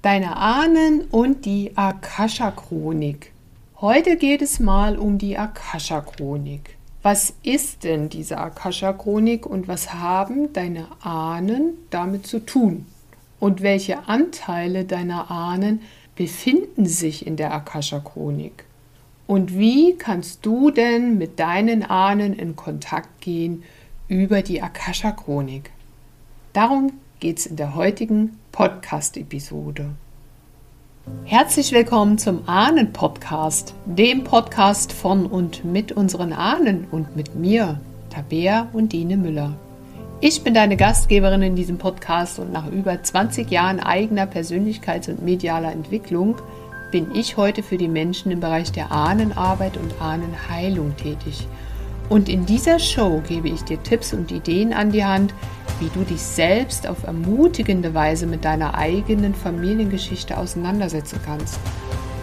Deine Ahnen und die Akasha-Chronik. Heute geht es mal um die Akasha-Chronik. Was ist denn diese Akasha-Chronik und was haben deine Ahnen damit zu tun? Und welche Anteile deiner Ahnen befinden sich in der Akasha-Chronik? Und wie kannst du denn mit deinen Ahnen in Kontakt gehen über die Akasha-Chronik? Darum geht es in der heutigen Podcast-Episode. Herzlich willkommen zum Ahnen-Podcast, dem Podcast von und mit unseren Ahnen und mit mir, Tabea und Dine Müller. Ich bin deine Gastgeberin in diesem Podcast und nach über 20 Jahren eigener Persönlichkeits- und medialer Entwicklung bin ich heute für die Menschen im Bereich der Ahnenarbeit und Ahnenheilung tätig. Und in dieser Show gebe ich dir Tipps und Ideen an die Hand, wie du dich selbst auf ermutigende Weise mit deiner eigenen Familiengeschichte auseinandersetzen kannst,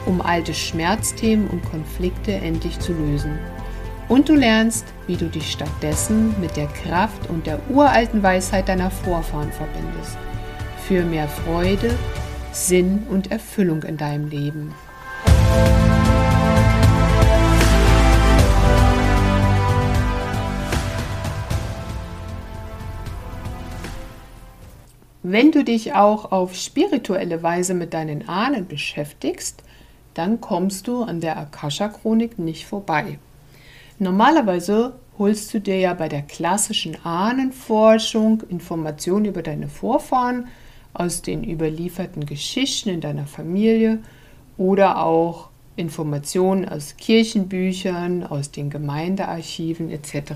um alte Schmerzthemen und Konflikte endlich zu lösen. Und du lernst, wie du dich stattdessen mit der Kraft und der uralten Weisheit deiner Vorfahren verbindest. Für mehr Freude, Sinn und Erfüllung in deinem Leben. Wenn du dich auch auf spirituelle Weise mit deinen Ahnen beschäftigst, dann kommst du an der Akasha-Chronik nicht vorbei. Normalerweise holst du dir ja bei der klassischen Ahnenforschung Informationen über deine Vorfahren aus den überlieferten Geschichten in deiner Familie oder auch Informationen aus Kirchenbüchern, aus den Gemeindearchiven etc.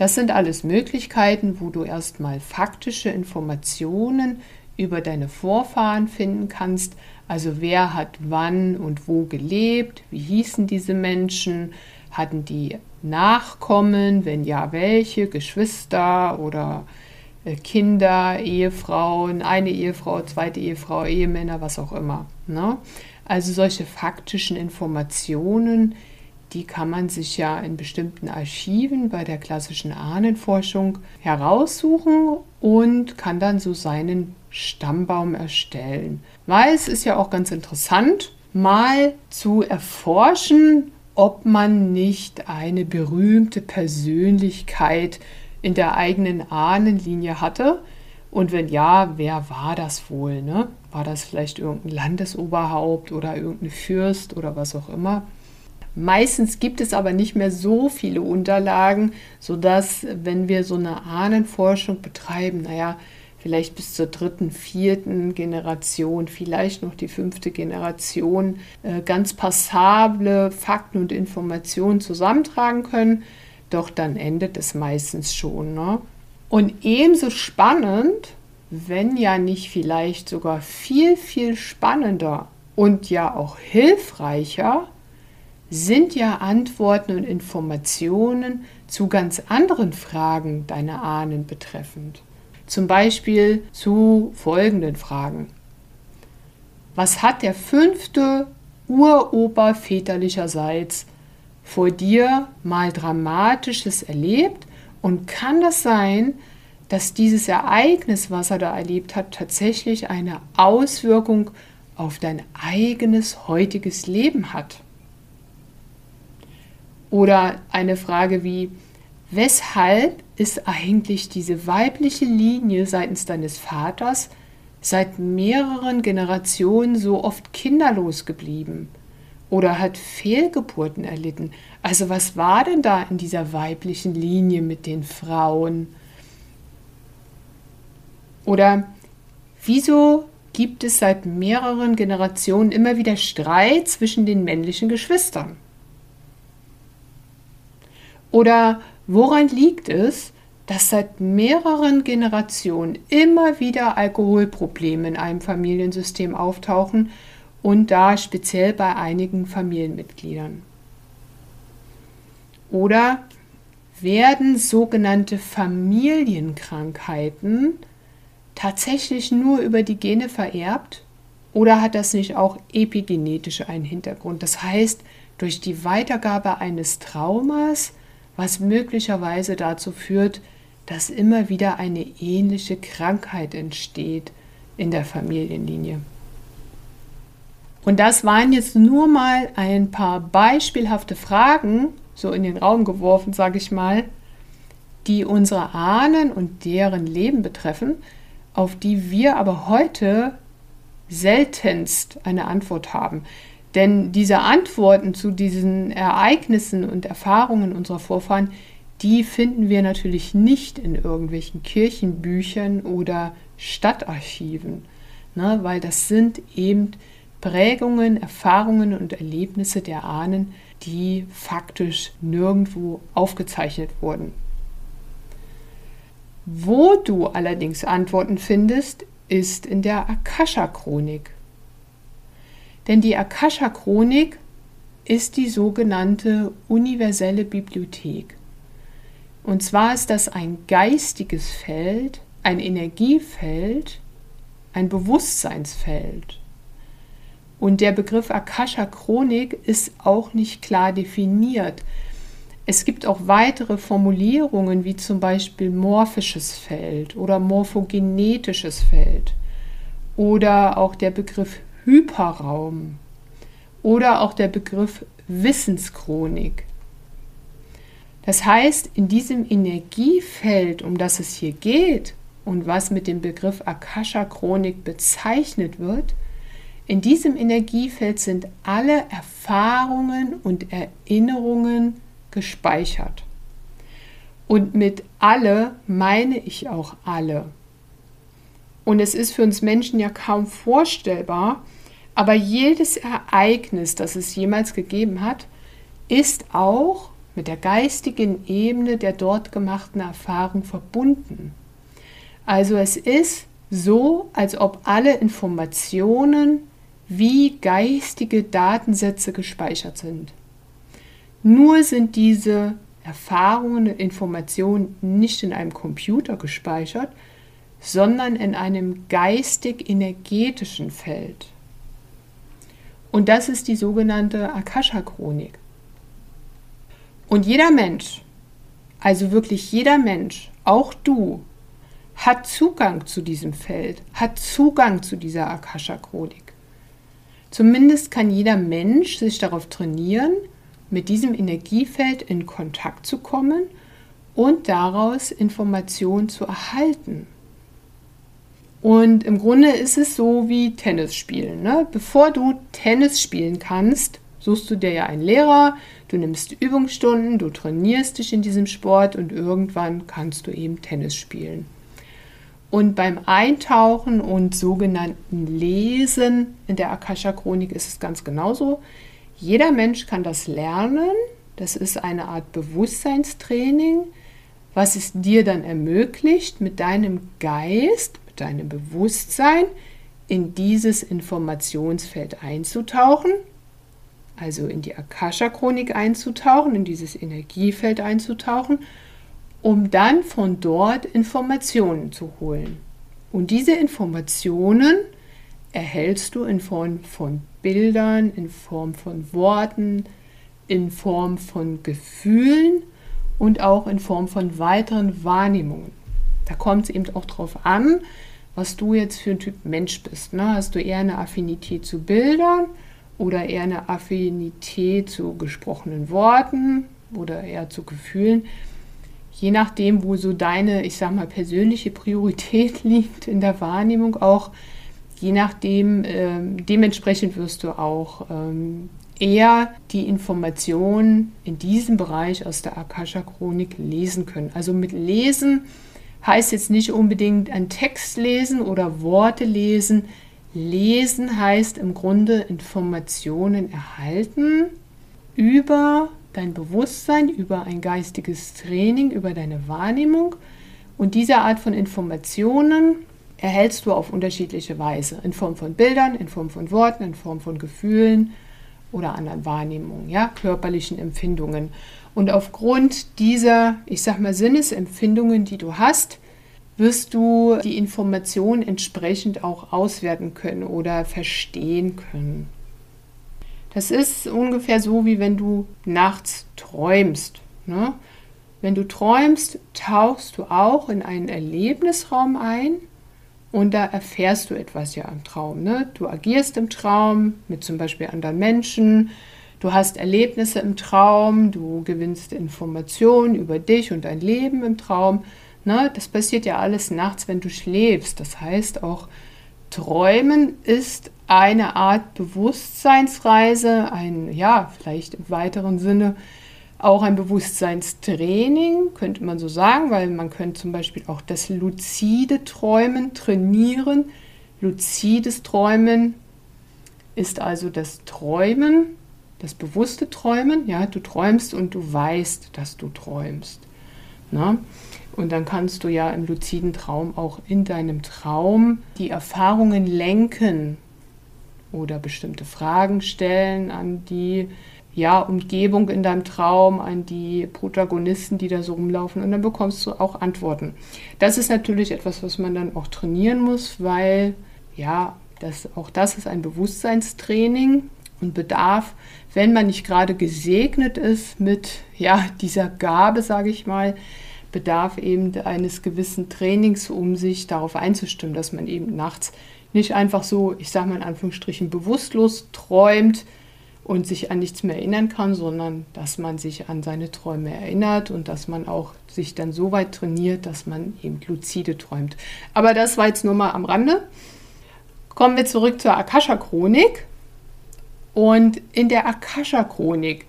Das sind alles Möglichkeiten, wo du erstmal faktische Informationen über deine Vorfahren finden kannst. Also wer hat wann und wo gelebt, wie hießen diese Menschen, hatten die Nachkommen, wenn ja welche, Geschwister oder äh, Kinder, Ehefrauen, eine Ehefrau, zweite Ehefrau, Ehemänner, was auch immer. Ne? Also solche faktischen Informationen, die kann man sich ja in bestimmten Archiven bei der klassischen Ahnenforschung heraussuchen und kann dann so seinen Stammbaum erstellen. Weil es ist ja auch ganz interessant, mal zu erforschen, ob man nicht eine berühmte Persönlichkeit in der eigenen Ahnenlinie hatte. Und wenn ja, wer war das wohl? Ne? War das vielleicht irgendein Landesoberhaupt oder irgendein Fürst oder was auch immer? Meistens gibt es aber nicht mehr so viele Unterlagen, sodass, wenn wir so eine Ahnenforschung betreiben, naja, vielleicht bis zur dritten, vierten Generation, vielleicht noch die fünfte Generation, äh, ganz passable Fakten und Informationen zusammentragen können. Doch dann endet es meistens schon. Ne? Und ebenso spannend, wenn ja nicht vielleicht sogar viel, viel spannender und ja auch hilfreicher, sind ja Antworten und Informationen zu ganz anderen Fragen deiner Ahnen betreffend. Zum Beispiel zu folgenden Fragen. Was hat der fünfte Uropa väterlicherseits vor dir mal Dramatisches erlebt? Und kann das sein, dass dieses Ereignis, was er da erlebt hat, tatsächlich eine Auswirkung auf dein eigenes heutiges Leben hat? Oder eine Frage wie, weshalb ist eigentlich diese weibliche Linie seitens deines Vaters seit mehreren Generationen so oft kinderlos geblieben? Oder hat Fehlgeburten erlitten? Also was war denn da in dieser weiblichen Linie mit den Frauen? Oder wieso gibt es seit mehreren Generationen immer wieder Streit zwischen den männlichen Geschwistern? Oder woran liegt es, dass seit mehreren Generationen immer wieder Alkoholprobleme in einem Familiensystem auftauchen und da speziell bei einigen Familienmitgliedern? Oder werden sogenannte Familienkrankheiten tatsächlich nur über die Gene vererbt? Oder hat das nicht auch epigenetisch einen Hintergrund? Das heißt, durch die Weitergabe eines Traumas was möglicherweise dazu führt, dass immer wieder eine ähnliche Krankheit entsteht in der Familienlinie. Und das waren jetzt nur mal ein paar beispielhafte Fragen, so in den Raum geworfen, sage ich mal, die unsere Ahnen und deren Leben betreffen, auf die wir aber heute seltenst eine Antwort haben. Denn diese Antworten zu diesen Ereignissen und Erfahrungen unserer Vorfahren, die finden wir natürlich nicht in irgendwelchen Kirchenbüchern oder Stadtarchiven, ne, weil das sind eben Prägungen, Erfahrungen und Erlebnisse der Ahnen, die faktisch nirgendwo aufgezeichnet wurden. Wo du allerdings Antworten findest, ist in der Akasha-Chronik. Denn die Akasha-Chronik ist die sogenannte universelle Bibliothek. Und zwar ist das ein geistiges Feld, ein Energiefeld, ein Bewusstseinsfeld. Und der Begriff Akasha-Chronik ist auch nicht klar definiert. Es gibt auch weitere Formulierungen, wie zum Beispiel morphisches Feld oder morphogenetisches Feld oder auch der Begriff Hyperraum oder auch der Begriff Wissenschronik. Das heißt, in diesem Energiefeld, um das es hier geht und was mit dem Begriff Akasha-Chronik bezeichnet wird, in diesem Energiefeld sind alle Erfahrungen und Erinnerungen gespeichert. Und mit alle meine ich auch alle. Und es ist für uns Menschen ja kaum vorstellbar, aber jedes Ereignis, das es jemals gegeben hat, ist auch mit der geistigen Ebene der dort gemachten Erfahrung verbunden. Also es ist so, als ob alle Informationen wie geistige Datensätze gespeichert sind. Nur sind diese Erfahrungen und Informationen nicht in einem Computer gespeichert, sondern in einem geistig-energetischen Feld. Und das ist die sogenannte Akasha-Chronik. Und jeder Mensch, also wirklich jeder Mensch, auch du, hat Zugang zu diesem Feld, hat Zugang zu dieser Akasha-Chronik. Zumindest kann jeder Mensch sich darauf trainieren, mit diesem Energiefeld in Kontakt zu kommen und daraus Informationen zu erhalten. Und im Grunde ist es so wie Tennis spielen. Ne? Bevor du Tennis spielen kannst, suchst du dir ja einen Lehrer, du nimmst Übungsstunden, du trainierst dich in diesem Sport und irgendwann kannst du eben Tennis spielen. Und beim Eintauchen und sogenannten Lesen in der Akasha-Chronik ist es ganz genauso. Jeder Mensch kann das lernen. Das ist eine Art Bewusstseinstraining, was es dir dann ermöglicht, mit deinem Geist, deinem Bewusstsein in dieses Informationsfeld einzutauchen, also in die Akasha-Chronik einzutauchen, in dieses Energiefeld einzutauchen um dann von dort Informationen zu holen. Und diese Informationen erhältst du in Form von Bildern, in Form von Worten, in Form von Gefühlen und auch in Form von weiteren Wahrnehmungen. Da kommt es eben auch darauf an, was du jetzt für ein Typ Mensch bist. Ne? Hast du eher eine Affinität zu Bildern oder eher eine Affinität zu gesprochenen Worten oder eher zu Gefühlen? je nachdem, wo so deine, ich sag mal, persönliche Priorität liegt in der Wahrnehmung auch, je nachdem, äh, dementsprechend wirst du auch ähm, eher die Informationen in diesem Bereich aus der Akasha-Chronik lesen können. Also mit Lesen heißt jetzt nicht unbedingt ein Text lesen oder Worte lesen. Lesen heißt im Grunde Informationen erhalten über dein Bewusstsein, über ein geistiges Training, über deine Wahrnehmung. Und diese Art von Informationen erhältst du auf unterschiedliche Weise, in Form von Bildern, in Form von Worten, in Form von Gefühlen oder anderen Wahrnehmungen, ja, körperlichen Empfindungen. Und aufgrund dieser, ich sag mal, Sinnesempfindungen, die du hast, wirst du die Information entsprechend auch auswerten können oder verstehen können. Das ist ungefähr so, wie wenn du nachts träumst. Ne? Wenn du träumst, tauchst du auch in einen Erlebnisraum ein und da erfährst du etwas ja im Traum. Ne? Du agierst im Traum mit zum Beispiel anderen Menschen, du hast Erlebnisse im Traum, du gewinnst Informationen über dich und dein Leben im Traum. Ne? Das passiert ja alles nachts, wenn du schläfst. Das heißt auch, Träumen ist eine Art Bewusstseinsreise, ein, ja, vielleicht im weiteren Sinne auch ein Bewusstseinstraining, könnte man so sagen, weil man könnte zum Beispiel auch das luzide Träumen trainieren. Luzides Träumen ist also das Träumen, das bewusste Träumen. Ja, du träumst und du weißt, dass du träumst. Na? Und dann kannst du ja im luziden Traum auch in deinem Traum die Erfahrungen lenken oder bestimmte Fragen stellen an die ja, Umgebung in deinem Traum, an die Protagonisten, die da so rumlaufen und dann bekommst du auch Antworten. Das ist natürlich etwas, was man dann auch trainieren muss, weil ja, das, auch das ist ein Bewusstseinstraining und bedarf, wenn man nicht gerade gesegnet ist mit ja, dieser Gabe, sage ich mal, bedarf eben eines gewissen Trainings, um sich darauf einzustimmen, dass man eben nachts nicht einfach so, ich sage mal in Anführungsstrichen, bewusstlos träumt und sich an nichts mehr erinnern kann, sondern dass man sich an seine Träume erinnert und dass man auch sich dann so weit trainiert, dass man eben luzide träumt. Aber das war jetzt nur mal am Rande. Kommen wir zurück zur Akasha-Chronik. Und in der Akasha-Chronik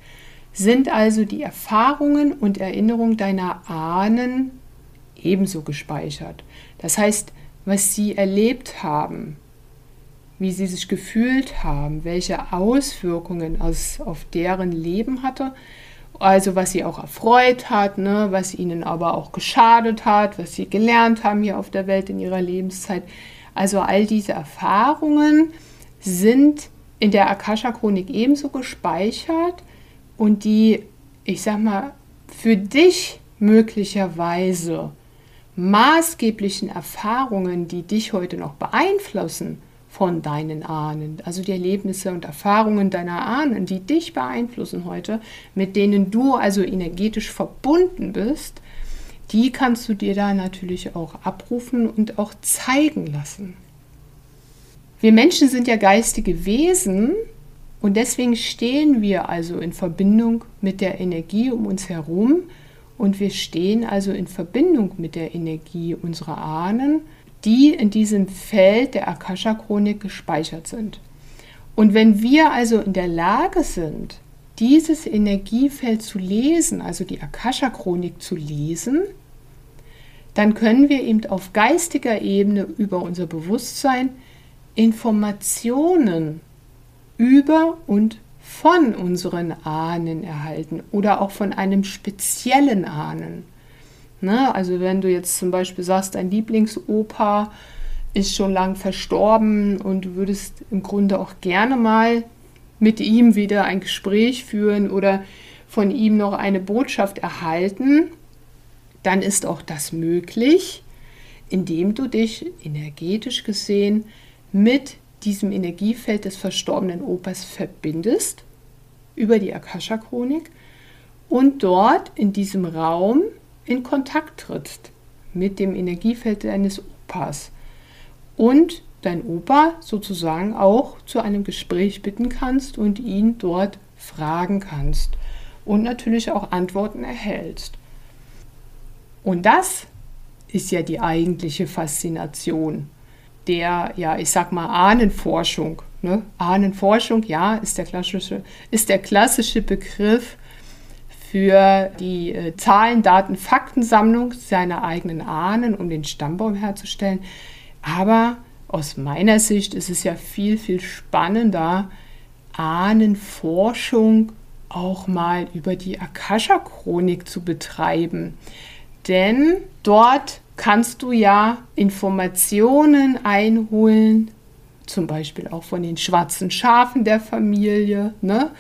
sind also die Erfahrungen und Erinnerungen deiner Ahnen ebenso gespeichert. Das heißt, was sie erlebt haben, wie sie sich gefühlt haben, welche Auswirkungen es auf deren Leben hatte, also was sie auch erfreut hat, ne, was ihnen aber auch geschadet hat, was sie gelernt haben hier auf der Welt in ihrer Lebenszeit. Also all diese Erfahrungen sind in der Akasha-Chronik ebenso gespeichert und die, ich sag mal, für dich möglicherweise maßgeblichen Erfahrungen, die dich heute noch beeinflussen von deinen Ahnen, also die Erlebnisse und Erfahrungen deiner Ahnen, die dich beeinflussen heute, mit denen du also energetisch verbunden bist, die kannst du dir da natürlich auch abrufen und auch zeigen lassen. Wir Menschen sind ja geistige Wesen und deswegen stehen wir also in Verbindung mit der Energie um uns herum und wir stehen also in Verbindung mit der Energie unserer Ahnen, die in diesem Feld der Akasha-Chronik gespeichert sind. Und wenn wir also in der Lage sind, dieses Energiefeld zu lesen, also die Akasha-Chronik zu lesen, dann können wir eben auf geistiger Ebene über unser Bewusstsein Informationen über und von unseren Ahnen erhalten oder auch von einem speziellen Ahnen. Ne? Also wenn du jetzt zum Beispiel sagst, dein Lieblingsopa ist schon lang verstorben und du würdest im Grunde auch gerne mal mit ihm wieder ein Gespräch führen oder von ihm noch eine Botschaft erhalten, dann ist auch das möglich, indem du dich energetisch gesehen mit diesem Energiefeld des verstorbenen Opas verbindest über die Akasha-Chronik und dort in diesem Raum in Kontakt trittst mit dem Energiefeld deines Opas und dein Opa sozusagen auch zu einem Gespräch bitten kannst und ihn dort fragen kannst und natürlich auch Antworten erhältst. Und das ist ja die eigentliche Faszination der, ja, ich sag mal, Ahnenforschung. Ne? Ahnenforschung, ja, ist der klassische, ist der klassische Begriff für die äh, Zahlen, Daten, Faktensammlung seiner eigenen Ahnen, um den Stammbaum herzustellen. Aber aus meiner Sicht ist es ja viel, viel spannender, Ahnenforschung auch mal über die Akasha-Chronik zu betreiben. Denn dort kannst du ja Informationen einholen, zum Beispiel auch von den schwarzen Schafen der Familie, ne?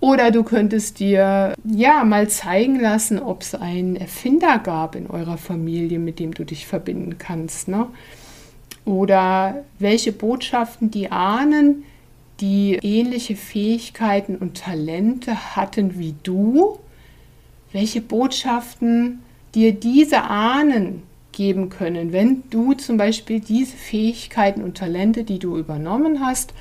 Oder du könntest dir ja mal zeigen lassen, ob es einen Erfinder gab in eurer Familie, mit dem du dich verbinden kannst, ne? Oder welche Botschaften die Ahnen, die ähnliche Fähigkeiten und Talente hatten wie du, welche Botschaften dir diese Ahnen geben können, wenn du zum Beispiel diese Fähigkeiten und Talente, die du übernommen hast,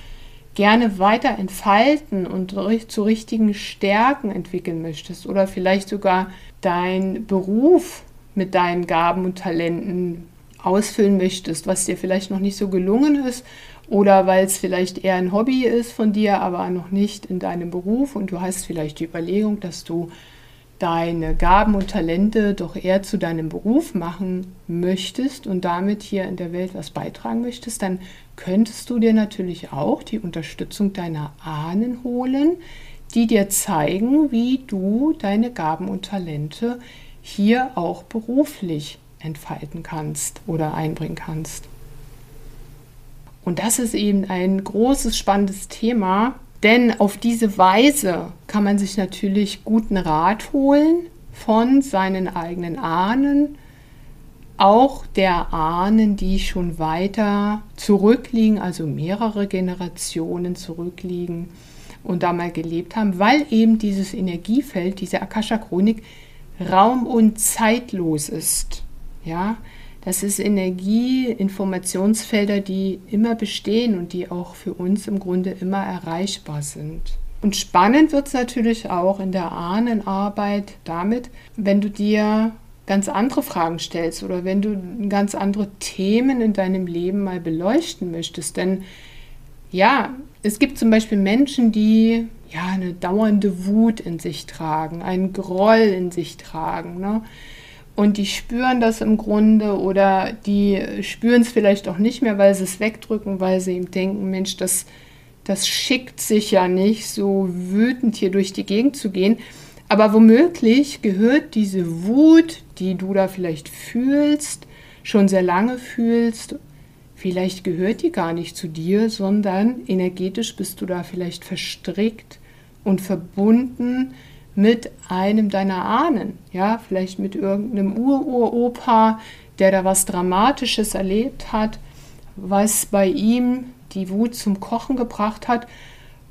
gerne weiter entfalten und zu richtigen Stärken entwickeln möchtest oder vielleicht sogar deinen Beruf mit deinen Gaben und Talenten ausfüllen möchtest, was dir vielleicht noch nicht so gelungen ist oder weil es vielleicht eher ein Hobby ist von dir, aber noch nicht in deinem Beruf und du hast vielleicht die Überlegung, dass du deine Gaben und Talente doch eher zu deinem Beruf machen möchtest und damit hier in der Welt was beitragen möchtest, dann könntest du dir natürlich auch die Unterstützung deiner Ahnen holen, die dir zeigen, wie du deine Gaben und Talente hier auch beruflich entfalten kannst oder einbringen kannst. Und das ist eben ein großes, spannendes Thema, denn auf diese Weise kann man sich natürlich guten Rat holen von seinen eigenen Ahnen, auch der Ahnen, die schon weiter zurückliegen, also mehrere Generationen zurückliegen und da mal gelebt haben, weil eben dieses Energiefeld, diese Akasha-Chronik, raum- und zeitlos ist. Ja, das ist Energie, Informationsfelder, die immer bestehen und die auch für uns im Grunde immer erreichbar sind. Und spannend wird es natürlich auch in der Ahnenarbeit damit, wenn du dir ganz andere Fragen stellst oder wenn du ganz andere Themen in deinem Leben mal beleuchten möchtest. Denn ja, es gibt zum Beispiel Menschen, die ja eine dauernde Wut in sich tragen, einen Groll in sich tragen. Ne? Und die spüren das im Grunde oder die spüren es vielleicht auch nicht mehr, weil sie es wegdrücken, weil sie ihm denken, Mensch, das, das schickt sich ja nicht, so wütend hier durch die Gegend zu gehen. Aber womöglich gehört diese Wut, die du da vielleicht fühlst, schon sehr lange fühlst, vielleicht gehört die gar nicht zu dir, sondern energetisch bist du da vielleicht verstrickt und verbunden mit einem deiner Ahnen, ja, vielleicht mit irgendeinem Ururopa, der da was Dramatisches erlebt hat, was bei ihm die Wut zum Kochen gebracht hat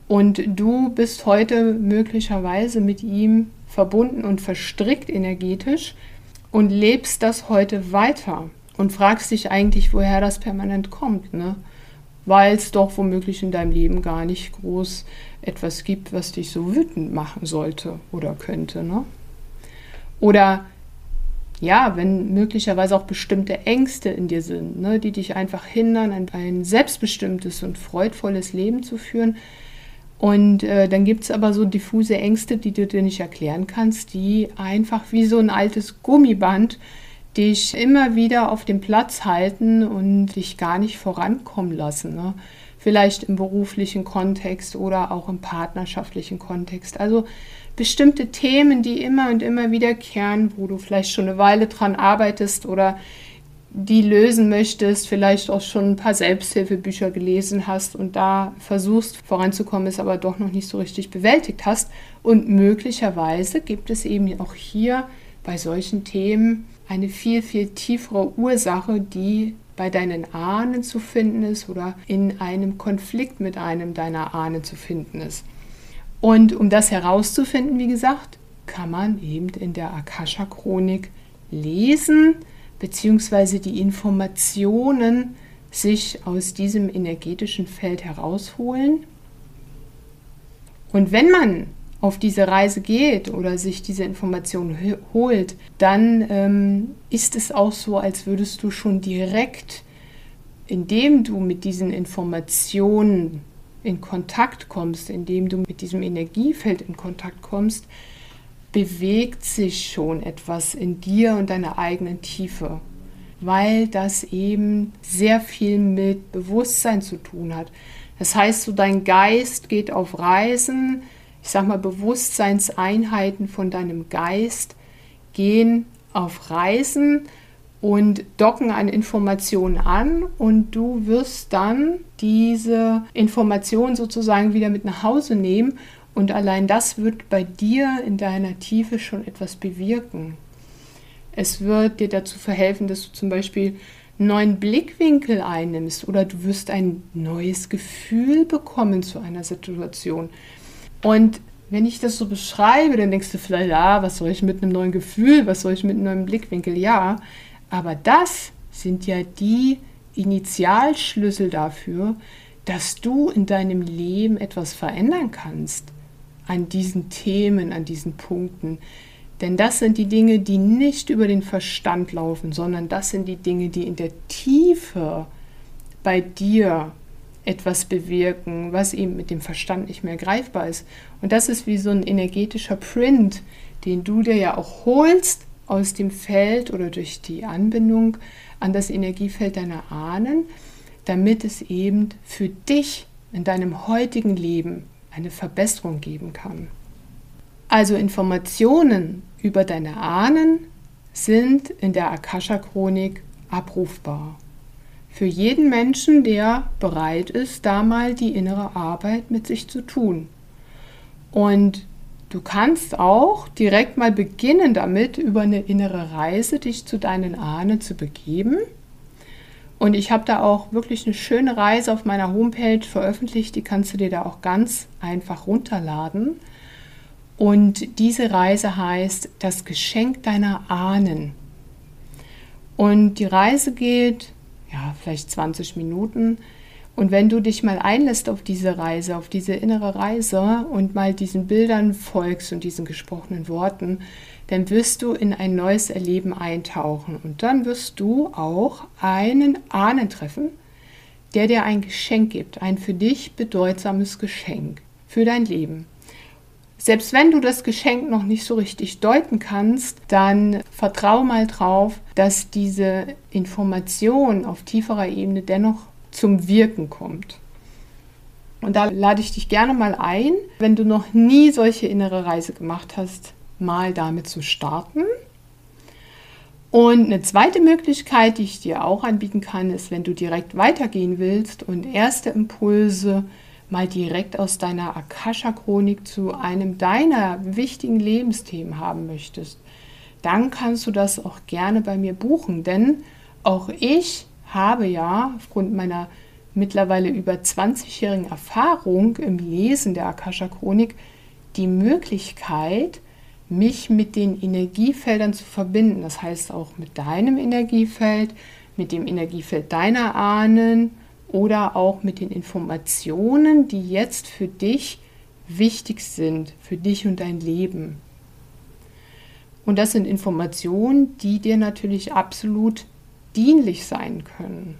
und du bist heute möglicherweise mit ihm verbunden und verstrickt energetisch und lebst das heute weiter und fragst dich eigentlich, woher das permanent kommt, ne? weil es doch womöglich in deinem Leben gar nicht groß etwas gibt, was dich so wütend machen sollte oder könnte. Ne? Oder ja, wenn möglicherweise auch bestimmte Ängste in dir sind, ne, die dich einfach hindern, ein, ein selbstbestimmtes und freudvolles Leben zu führen. Und äh, dann gibt es aber so diffuse Ängste, die du dir nicht erklären kannst, die einfach wie so ein altes Gummiband dich immer wieder auf dem Platz halten und dich gar nicht vorankommen lassen. Ne? Vielleicht im beruflichen Kontext oder auch im partnerschaftlichen Kontext. Also bestimmte Themen, die immer und immer wiederkehren, wo du vielleicht schon eine Weile dran arbeitest oder die lösen möchtest, vielleicht auch schon ein paar Selbsthilfebücher gelesen hast und da versuchst voranzukommen, es aber doch noch nicht so richtig bewältigt hast. Und möglicherweise gibt es eben auch hier bei solchen Themen eine viel, viel tiefere Ursache, die bei deinen Ahnen zu finden ist oder in einem Konflikt mit einem deiner Ahnen zu finden ist. Und um das herauszufinden, wie gesagt, kann man eben in der Akasha-Chronik lesen, beziehungsweise die Informationen sich aus diesem energetischen Feld herausholen. Und wenn man auf diese Reise geht oder sich diese Informationen holt, dann ähm, ist es auch so, als würdest du schon direkt, indem du mit diesen Informationen in Kontakt kommst, indem du mit diesem Energiefeld in Kontakt kommst, bewegt sich schon etwas in dir und deiner eigenen Tiefe, weil das eben sehr viel mit Bewusstsein zu tun hat. Das heißt, so dein Geist geht auf Reisen, ich sag mal, Bewusstseinseinheiten von deinem Geist gehen auf Reisen und docken an Informationen an und du wirst dann diese Informationen sozusagen wieder mit nach Hause nehmen und allein das wird bei dir in deiner Tiefe schon etwas bewirken. Es wird dir dazu verhelfen, dass du zum Beispiel einen neuen Blickwinkel einnimmst oder du wirst ein neues Gefühl bekommen zu einer Situation. Und wenn ich das so beschreibe, dann denkst du vielleicht, ja, was soll ich mit einem neuen Gefühl, was soll ich mit einem neuen Blickwinkel? Ja, Aber das sind ja die Initialschlüssel dafür, dass du in deinem Leben etwas verändern kannst an diesen Themen, an diesen Punkten. Denn das sind die Dinge, die nicht über den Verstand laufen, sondern das sind die Dinge, die in der Tiefe bei dir etwas bewirken, was eben mit dem Verstand nicht mehr greifbar ist. Und das ist wie so ein energetischer Print, den du dir ja auch holst aus dem Feld oder durch die Anbindung an das Energiefeld deiner Ahnen, damit es eben für dich in deinem heutigen Leben eine Verbesserung geben kann. Also Informationen über deine Ahnen sind in der Akasha-Chronik abrufbar. Für jeden Menschen, der bereit ist, da mal die innere Arbeit mit sich zu tun. Und du kannst auch direkt mal beginnen damit, über eine innere Reise dich zu deinen Ahnen zu begeben und ich habe da auch wirklich eine schöne Reise auf meiner Homepage veröffentlicht. Die kannst du dir da auch ganz einfach runterladen. Und diese Reise heißt das Geschenk deiner Ahnen. Und die Reise geht, ja, vielleicht 20 Minuten. Und wenn du dich mal einlässt auf diese Reise, auf diese innere Reise und mal diesen Bildern folgst und diesen gesprochenen Worten, dann wirst du in ein neues Erleben eintauchen und dann wirst du auch einen Ahnen treffen, der dir ein Geschenk gibt, ein für dich bedeutsames Geschenk für dein Leben. Selbst wenn du das Geschenk noch nicht so richtig deuten kannst, dann vertrau mal drauf, dass diese Information auf tieferer Ebene dennoch zum Wirken kommt. Und da lade ich dich gerne mal ein, wenn du noch nie solche innere Reise gemacht hast, mal damit zu starten. Und eine zweite Möglichkeit, die ich dir auch anbieten kann, ist, wenn du direkt weitergehen willst und erste Impulse mal direkt aus deiner Akasha-Chronik zu einem deiner wichtigen Lebensthemen haben möchtest, dann kannst du das auch gerne bei mir buchen, denn auch ich habe ja aufgrund meiner mittlerweile über 20-jährigen Erfahrung im Lesen der Akasha-Chronik die Möglichkeit, mich mit den Energiefeldern zu verbinden. Das heißt auch mit deinem Energiefeld, mit dem Energiefeld deiner Ahnen oder auch mit den Informationen, die jetzt für dich wichtig sind, für dich und dein Leben. Und das sind Informationen, die dir natürlich absolut dienlich sein können.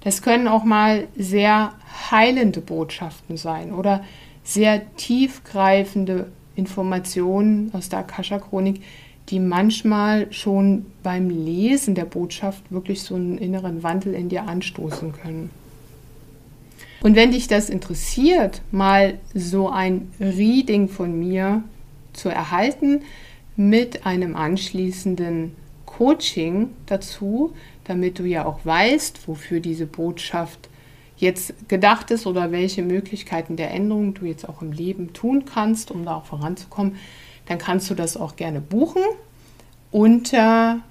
Das können auch mal sehr heilende Botschaften sein oder sehr tiefgreifende Informationen aus der Akasha-Chronik, die manchmal schon beim Lesen der Botschaft wirklich so einen inneren Wandel in dir anstoßen können. Und wenn dich das interessiert, mal so ein Reading von mir zu erhalten mit einem anschließenden Coaching dazu, damit du ja auch weißt, wofür diese Botschaft jetzt gedacht ist oder welche Möglichkeiten der Änderung du jetzt auch im Leben tun kannst, um da auch voranzukommen, dann kannst du das auch gerne buchen unter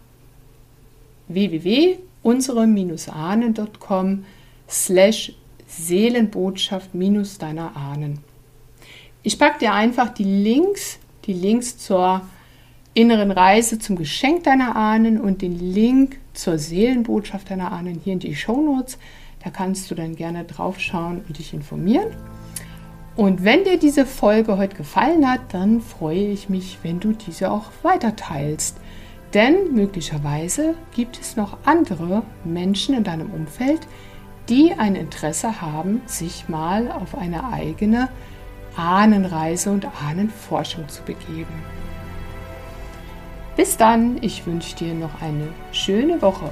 www.unsere-ahnen.com slash Seelenbotschaft minus deiner Ahnen. Ich packe dir einfach die Links, die Links zur inneren Reise zum Geschenk deiner Ahnen und den Link zur Seelenbotschaft deiner Ahnen hier in die Show Notes. Da kannst du dann gerne drauf schauen und dich informieren. Und wenn dir diese Folge heute gefallen hat, dann freue ich mich, wenn du diese auch weiter teilst. Denn möglicherweise gibt es noch andere Menschen in deinem Umfeld, die ein Interesse haben, sich mal auf eine eigene Ahnenreise und Ahnenforschung zu begeben. Bis dann, ich wünsche dir noch eine schöne Woche.